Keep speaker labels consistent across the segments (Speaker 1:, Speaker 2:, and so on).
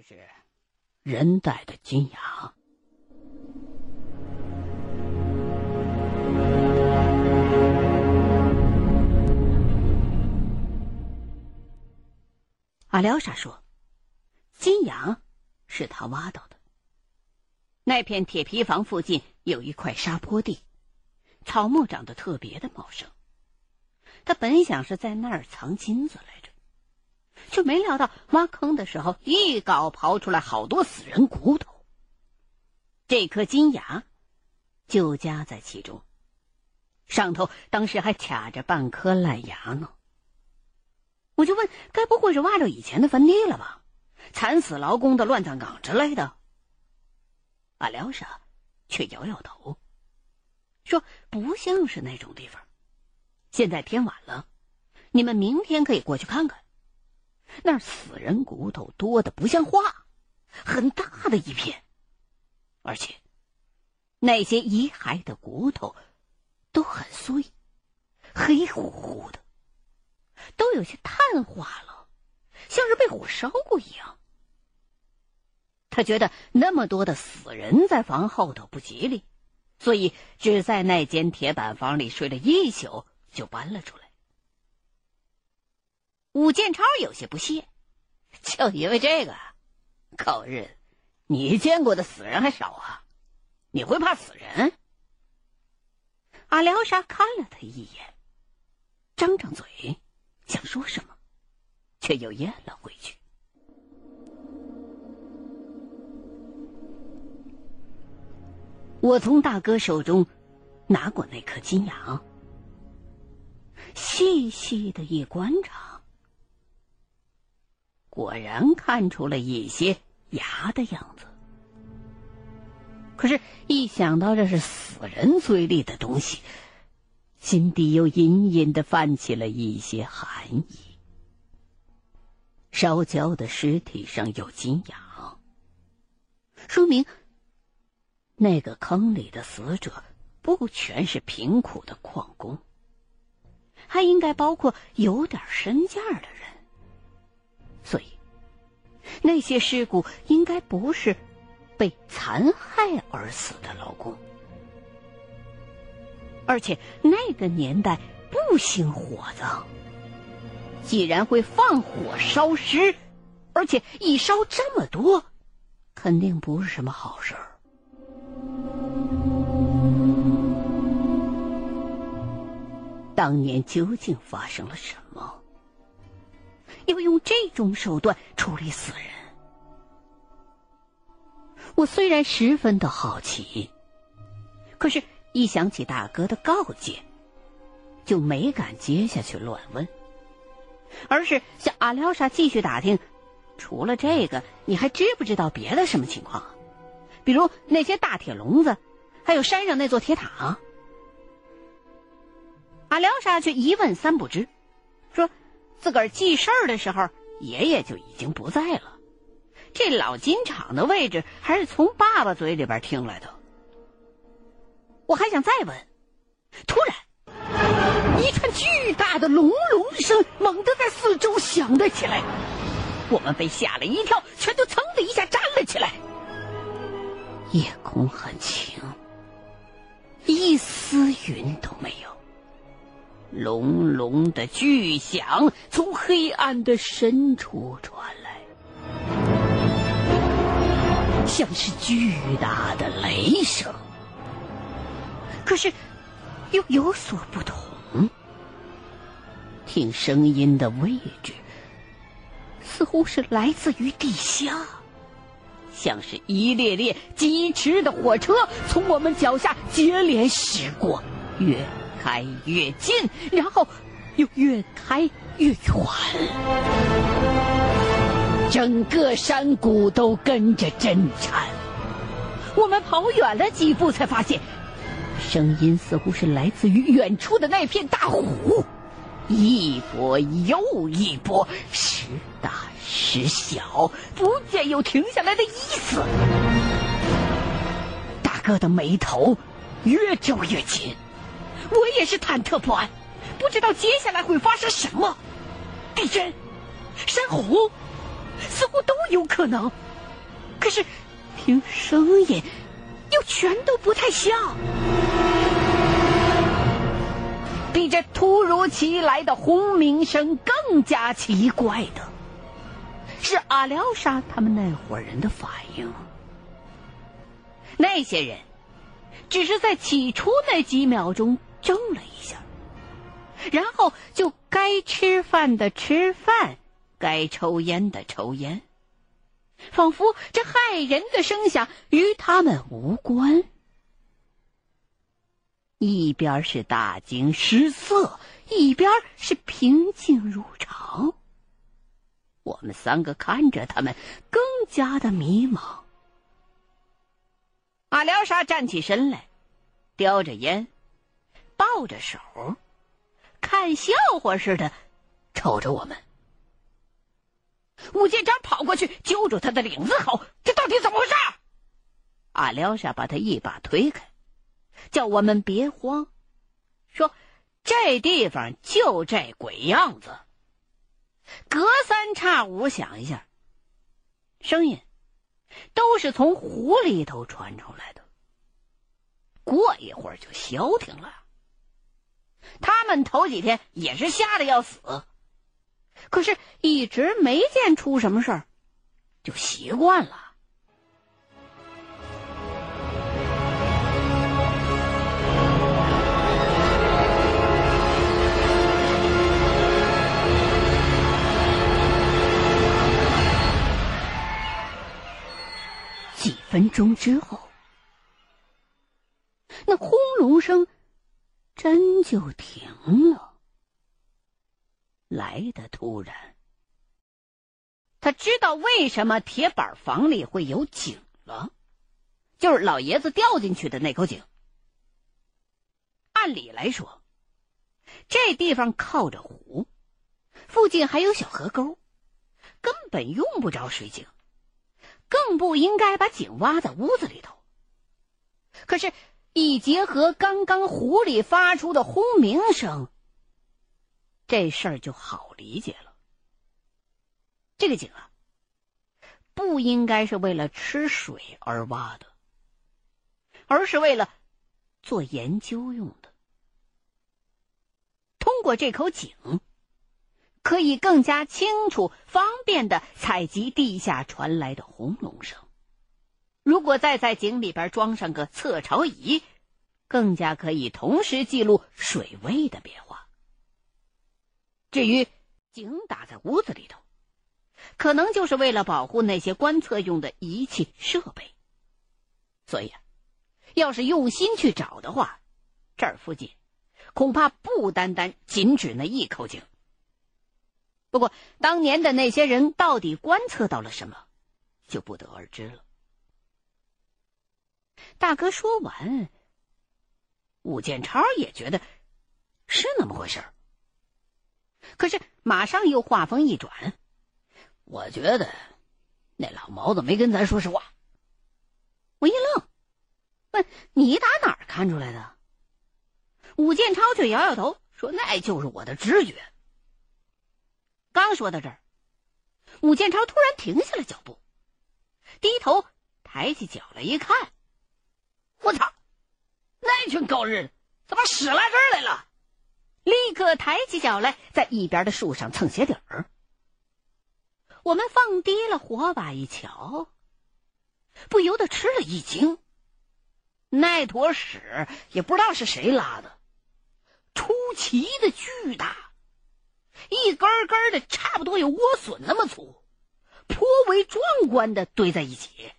Speaker 1: 这是人带的金牙。阿廖沙说：“金羊是他挖到的。那片铁皮房附近有一块沙坡地，草木长得特别的茂盛。他本想是在那儿藏金子来着，却没料到挖坑的时候一镐刨出来好多死人骨头。这颗金牙就夹在其中，上头当时还卡着半颗烂牙呢。”我就问，该不会是挖着以前的坟地了吧？惨死劳工的乱葬岗之类的。阿廖沙却摇摇头，说：“不像是那种地方。现在天晚了，你们明天可以过去看看。那死人骨头多的不像话，很大的一片，而且那些遗骸的骨头都很碎，黑乎乎的。”都有些碳化了，像是被火烧过一样。他觉得那么多的死人在房后头不吉利，所以只在那间铁板房里睡了一宿，就搬了出来。武建超有些不屑，就因为这个，狗日的，你见过的死人还少啊？你会怕死人？阿廖沙看了他一眼，张张嘴。想说什么，却又咽了回去。我从大哥手中拿过那颗金牙，细细的一观察，果然看出了一些牙的样子。可是，一想到这是死人嘴里的东西，心底又隐隐的泛起了一些寒意。烧焦的尸体上有金牙，说明那个坑里的死者不全是贫苦的矿工，还应该包括有点身价的人。所以，那些尸骨应该不是被残害而死的老公。而且那个年代不兴火葬，既然会放火烧尸，而且一烧这么多，肯定不是什么好事儿。当年究竟发生了什么？要用这种手段处理死人？我虽然十分的好奇，可是。一想起大哥的告诫，就没敢接下去乱问，而是向阿廖沙继续打听：除了这个，你还知不知道别的什么情况？比如那些大铁笼子，还有山上那座铁塔。阿廖沙却一问三不知，说自个儿记事儿的时候，爷爷就已经不在了，这老金厂的位置还是从爸爸嘴里边听来的。我还想再问，突然，一串巨大的隆隆声猛地在四周响了起来，我们被吓了一跳，全都噌的一下站了起来。夜空很晴，一丝云都没有。隆隆的巨响从黑暗的深处传来，像是巨大的雷声。可是，又有所不同。听声音的位置，似乎是来自于地下，像是一列列疾驰的火车从我们脚下接连驶过，越开越近，然后又越开越远，整个山谷都跟着震颤。我们跑远。了几步，才发现。声音似乎是来自于远。处的那片大湖，一波又一波，时大时小，不见有停下来的意思。大哥的眉头越皱越紧，我也是忐忑不安，不知道接下来会发生什么，地震、山洪，似乎都有可能。可是听声音又全都不太像。比这突如其来的轰鸣声更加奇怪的，是阿廖沙他们那伙人的反应。那些人只是在起初那几秒钟怔了一下，然后就该吃饭的吃饭，该抽烟的抽烟，仿佛这骇人的声响与他们无关。一边是大惊失色，一边是平静如常。我们三个看着他们，更加的迷茫。阿廖沙站起身来，叼着烟，抱着手，看笑话似的瞅着我们。武建章跑过去揪住他的领子，吼：“这到底怎么回事？”阿廖沙把他一把推开。叫我们别慌，说这地方就这鬼样子。隔三差五响一下，声音都是从湖里头传出来的。过一会儿就消停了。他们头几天也是吓得要死，可是一直没见出什么事儿，就习惯了。几分钟之后，那轰隆声真就停了，来的突然。他知道为什么铁板房里会有井了，就是老爷子掉进去的那口井。按理来说，这地方靠着湖，附近还有小河沟，根本用不着水井。更不应该把井挖在屋子里头。可是，一结合刚刚湖里发出的轰鸣声，这事儿就好理解了。这个井啊，不应该是为了吃水而挖的，而是为了做研究用的。通过这口井。可以更加清楚、方便的采集地下传来的轰隆声。如果再在井里边装上个测潮仪，更加可以同时记录水位的变化。至于井打在屋子里头，可能就是为了保护那些观测用的仪器设备。所以啊，要是用心去找的话，这儿附近恐怕不单单仅指那一口井。不过，当年的那些人到底观测到了什么，就不得而知了。大哥说完，武建超也觉得是那么回事可是马上又话锋一转，我觉得那老毛子没跟咱说实话。我一愣，问：“你打哪儿看出来的？”武建超却摇摇头，说：“那就是我的直觉。”刚说到这儿，武建超突然停下了脚步，低头抬起脚来一看，我操！那群狗日怎么屎拉这儿来了？立刻抬起脚来，在一边的树上蹭鞋底儿。我们放低了火把一瞧，不由得吃了一惊。那坨屎也不知道是谁拉的，出奇的巨大。一根根的，差不多有莴笋那么粗，颇为壮观的堆在一起。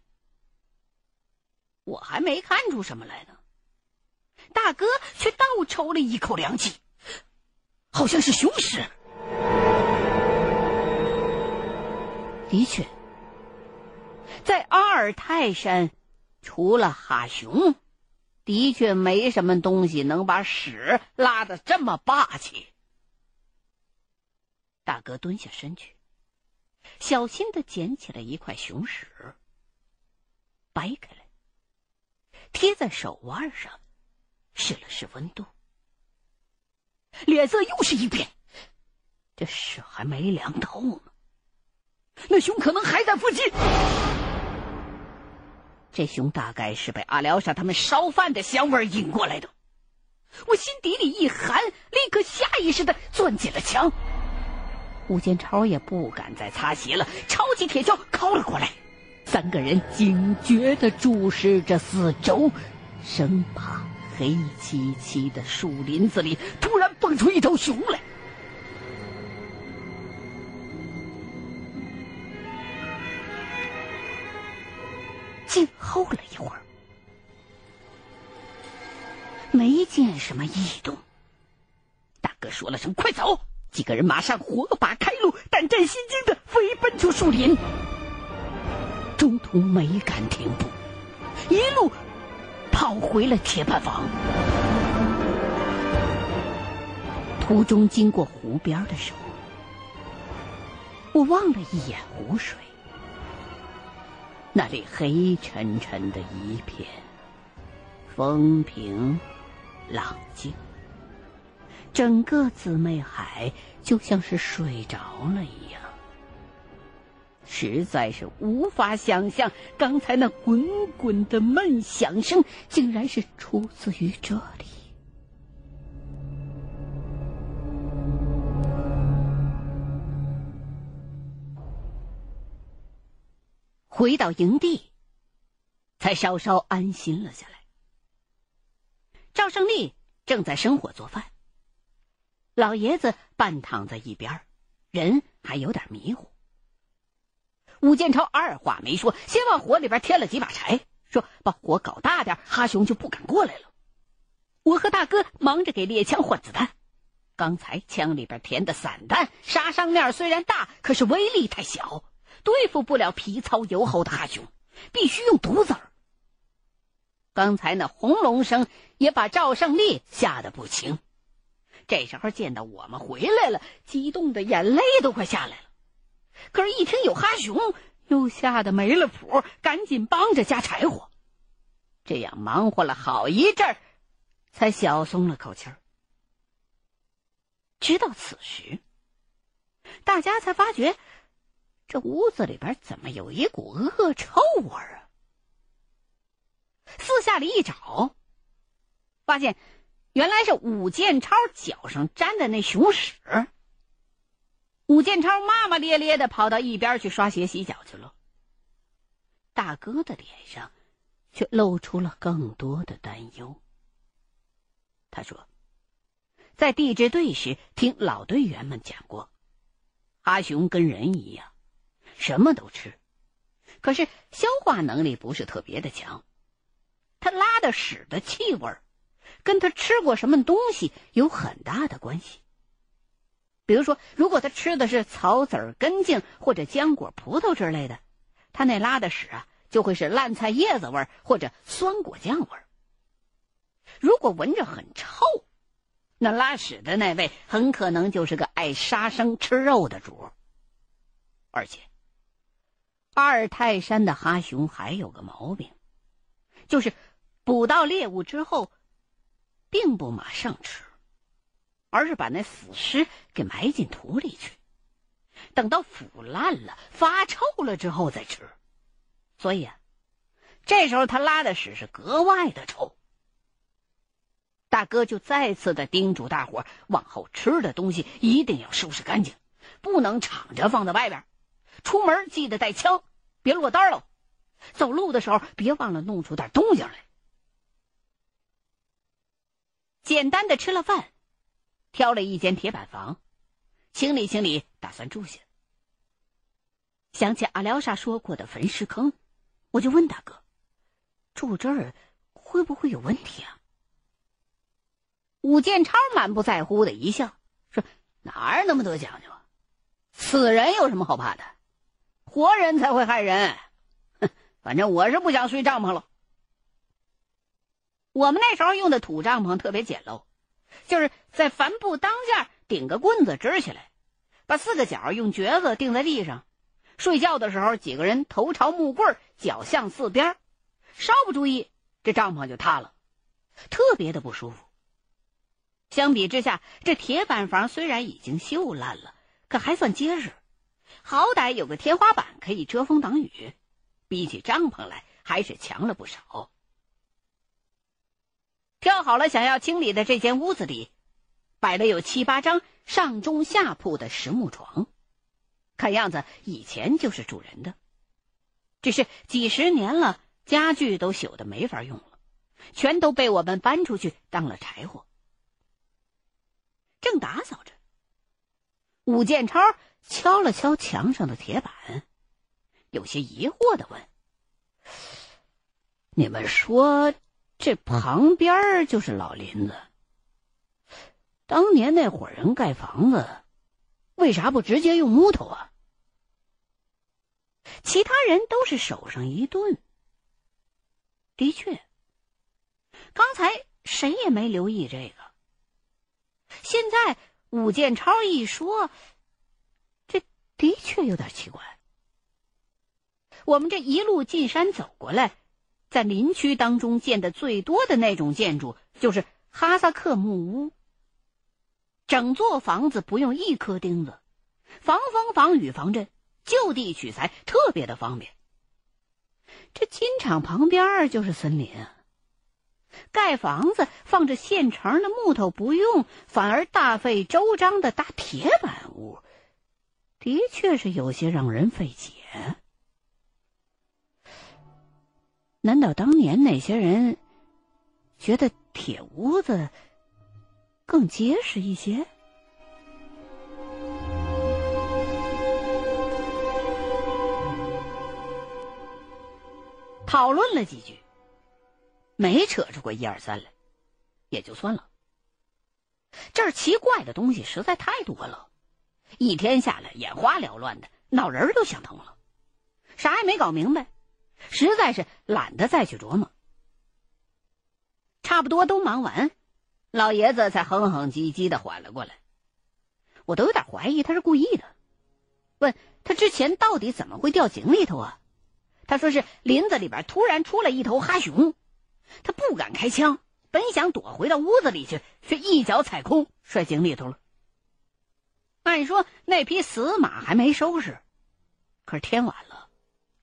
Speaker 1: 我还没看出什么来呢，大哥却倒抽了一口凉气，好像是雄狮。的确，在阿尔泰山，除了哈熊，的确没什么东西能把屎拉的这么霸气。大哥蹲下身去，小心的捡起了一块熊屎，掰开来，贴在手腕上，试了试温度，脸色又是一变。这手还没凉透呢，那熊可能还在附近。这熊大概是被阿廖沙他们烧饭的香味引过来的。我心底里一寒，立刻下意识的攥紧了枪。吴建超也不敢再擦鞋了，抄起铁锹靠了过来。三个人警觉的注视着四周，生怕黑漆漆的树林子里突然蹦出一头熊来。静候了一会儿，没见什么异动。大哥说了声“快走”，几个人马上火把开路，胆战心惊的飞奔出树林。中途没敢停步，一路跑回了铁板房。途中经过湖边的时候，我望了一眼湖水。那里黑沉沉的一片，风平浪静，整个姊妹海就像是睡着了一样。实在是无法想象，刚才那滚滚的闷响声，竟然是出自于这里。回到营地，才稍稍安心了下来。赵胜利正在生火做饭，老爷子半躺在一边，人还有点迷糊。武建超二话没说，先往火里边添了几把柴，说：“把火搞大点，哈熊就不敢过来了。”我和大哥忙着给猎枪换子弹。刚才枪里边填的散弹，杀伤面虽然大，可是威力太小。对付不了皮糙油厚的哈熊，必须用毒子儿。刚才那轰隆声也把赵胜利吓得不轻。这时候见到我们回来了，激动的眼泪都快下来了。可是，一听有哈熊，又吓得没了谱，赶紧帮着加柴火。这样忙活了好一阵儿，才小松了口气儿。直到此时，大家才发觉。这屋子里边怎么有一股恶臭味儿啊？四下里一找，发现原来是武建超脚上沾的那熊屎。武建超骂骂咧咧的跑到一边去刷鞋洗脚去了。大哥的脸上却露出了更多的担忧。他说，在地质队时听老队员们讲过，阿雄跟人一样。什么都吃，可是消化能力不是特别的强。他拉的屎的气味跟他吃过什么东西有很大的关系。比如说，如果他吃的是草籽根茎或者浆果、葡萄之类的，他那拉的屎啊就会是烂菜叶子味或者酸果酱味如果闻着很臭，那拉屎的那位很可能就是个爱杀生吃肉的主，而且。阿尔泰山的哈熊还有个毛病，就是捕到猎物之后，并不马上吃，而是把那死尸给埋进土里去，等到腐烂了、发臭了之后再吃。所以啊，这时候他拉的屎是格外的臭。大哥就再次的叮嘱大伙往后吃的东西一定要收拾干净，不能敞着放在外边。出门记得带枪。别落单喽！走路的时候别忘了弄出点动静来。简单的吃了饭，挑了一间铁板房，清理清理，打算住下。想起阿廖沙说过的焚尸坑，我就问大哥：“住这儿会不会有问题啊？”武建超满不在乎的一笑，说：“哪儿那么多讲究啊？死人有什么好怕的？”活人才会害人，哼！反正我是不想睡帐篷了。我们那时候用的土帐篷特别简陋，就是在帆布当间顶个棍子支起来，把四个角用橛子钉在地上。睡觉的时候，几个人头朝木棍，脚向四边，稍不注意，这帐篷就塌了，特别的不舒服。相比之下，这铁板房虽然已经锈烂了，可还算结实。好歹有个天花板可以遮风挡雨，比起帐篷来还是强了不少。挑好了想要清理的这间屋子里，摆了有七八张上中下铺的实木床，看样子以前就是主人的，只是几十年了，家具都朽的没法用了，全都被我们搬出去当了柴火。正打扫着，武建超敲了敲墙上的铁板，有些疑惑的问：“你们说？”这旁边就是老林子。当年那伙人盖房子，为啥不直接用木头啊？其他人都是手上一顿。的确，刚才谁也没留意这个。现在武建超一说，这的确有点奇怪。我们这一路进山走过来。在林区当中见的最多的那种建筑，就是哈萨克木屋。整座房子不用一颗钉子，防风、防雨、防震，就地取材，特别的方便。这金厂旁边就是森林啊，盖房子放着现成的木头不用，反而大费周章的搭铁板屋，的确是有些让人费解。难道当年那些人觉得铁屋子更结实一些？讨论了几句，没扯出过一二三来，也就算了。这儿奇怪的东西实在太多了，一天下来眼花缭乱的，脑仁都想疼了，啥也没搞明白。实在是懒得再去琢磨，差不多都忙完，老爷子才哼哼唧唧的缓了过来。我都有点怀疑他是故意的，问他之前到底怎么会掉井里头啊？他说是林子里边突然出来一头哈熊，他不敢开枪，本想躲回到屋子里去，却一脚踩空摔井里头了。按说那匹死马还没收拾，可是天晚了。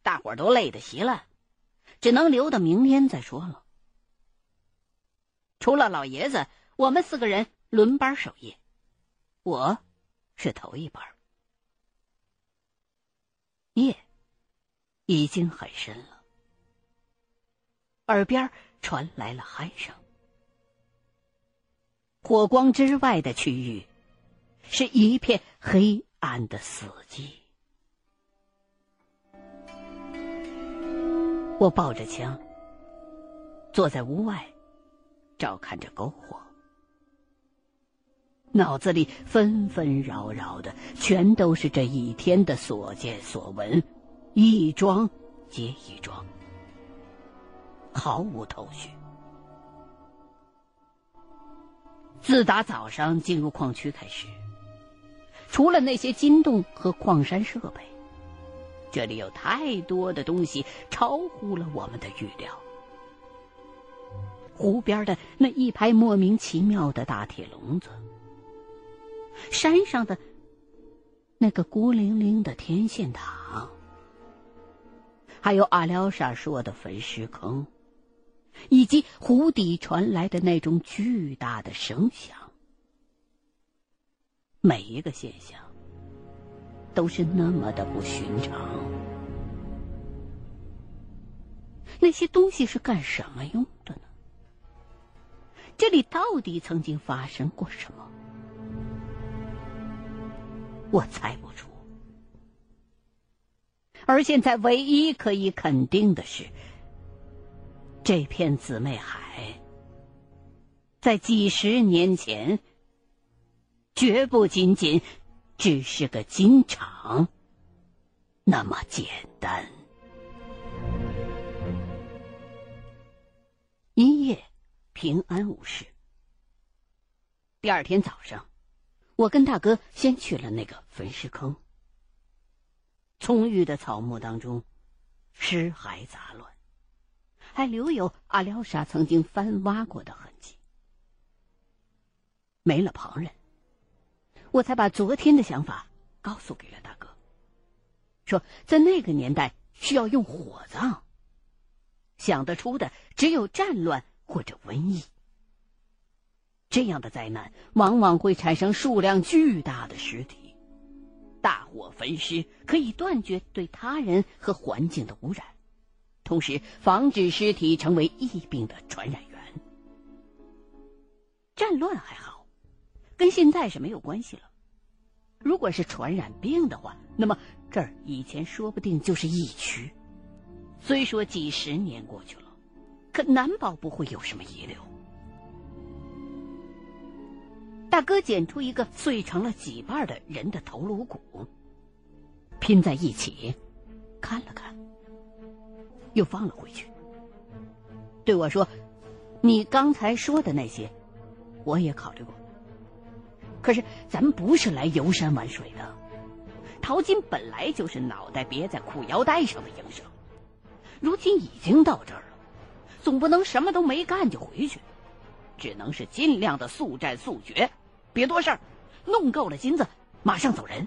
Speaker 1: 大伙儿都累得稀烂，只能留到明天再说了。除了老爷子，我们四个人轮班守夜，我是头一班。夜已经很深了，耳边传来了鼾声。火光之外的区域是一片黑暗的死寂。我抱着枪，坐在屋外，照看着篝火，脑子里纷纷扰扰的，全都是这一天的所见所闻，一桩接一桩，毫无头绪。自打早上进入矿区开始，除了那些金洞和矿山设备。这里有太多的东西超乎了我们的预料。湖边的那一排莫名其妙的大铁笼子，山上的那个孤零零的天线塔，还有阿廖沙说的焚尸坑，以及湖底传来的那种巨大的声响，每一个现象。都是那么的不寻常。那些东西是干什么用的呢？这里到底曾经发生过什么？我猜不出。而现在唯一可以肯定的是，这片姊妹海，在几十年前，绝不仅仅。只是个金厂，那么简单。一夜平安无事。第二天早上，我跟大哥先去了那个焚尸坑。葱郁的草木当中，尸骸杂乱，还留有阿廖沙曾经翻挖过的痕迹。没了旁人。我才把昨天的想法告诉给了大哥，说在那个年代需要用火葬，想得出的只有战乱或者瘟疫。这样的灾难往往会产生数量巨大的尸体，大火焚尸可以断绝对他人和环境的污染，同时防止尸体成为疫病的传染源。战乱还好，跟现在是没有关系了。如果是传染病的话，那么这儿以前说不定就是疫区。虽说几十年过去了，可难保不会有什么遗留。大哥捡出一个碎成了几瓣的人的头颅骨，拼在一起，看了看，又放了回去。对我说：“你刚才说的那些，我也考虑过。可是咱们不是来游山玩水的。淘金本来就是脑袋别在裤腰带上的营生，如今已经到这儿了，总不能什么都没干就回去，只能是尽量的速战速决。”别多事儿，弄够了金子，马上走人。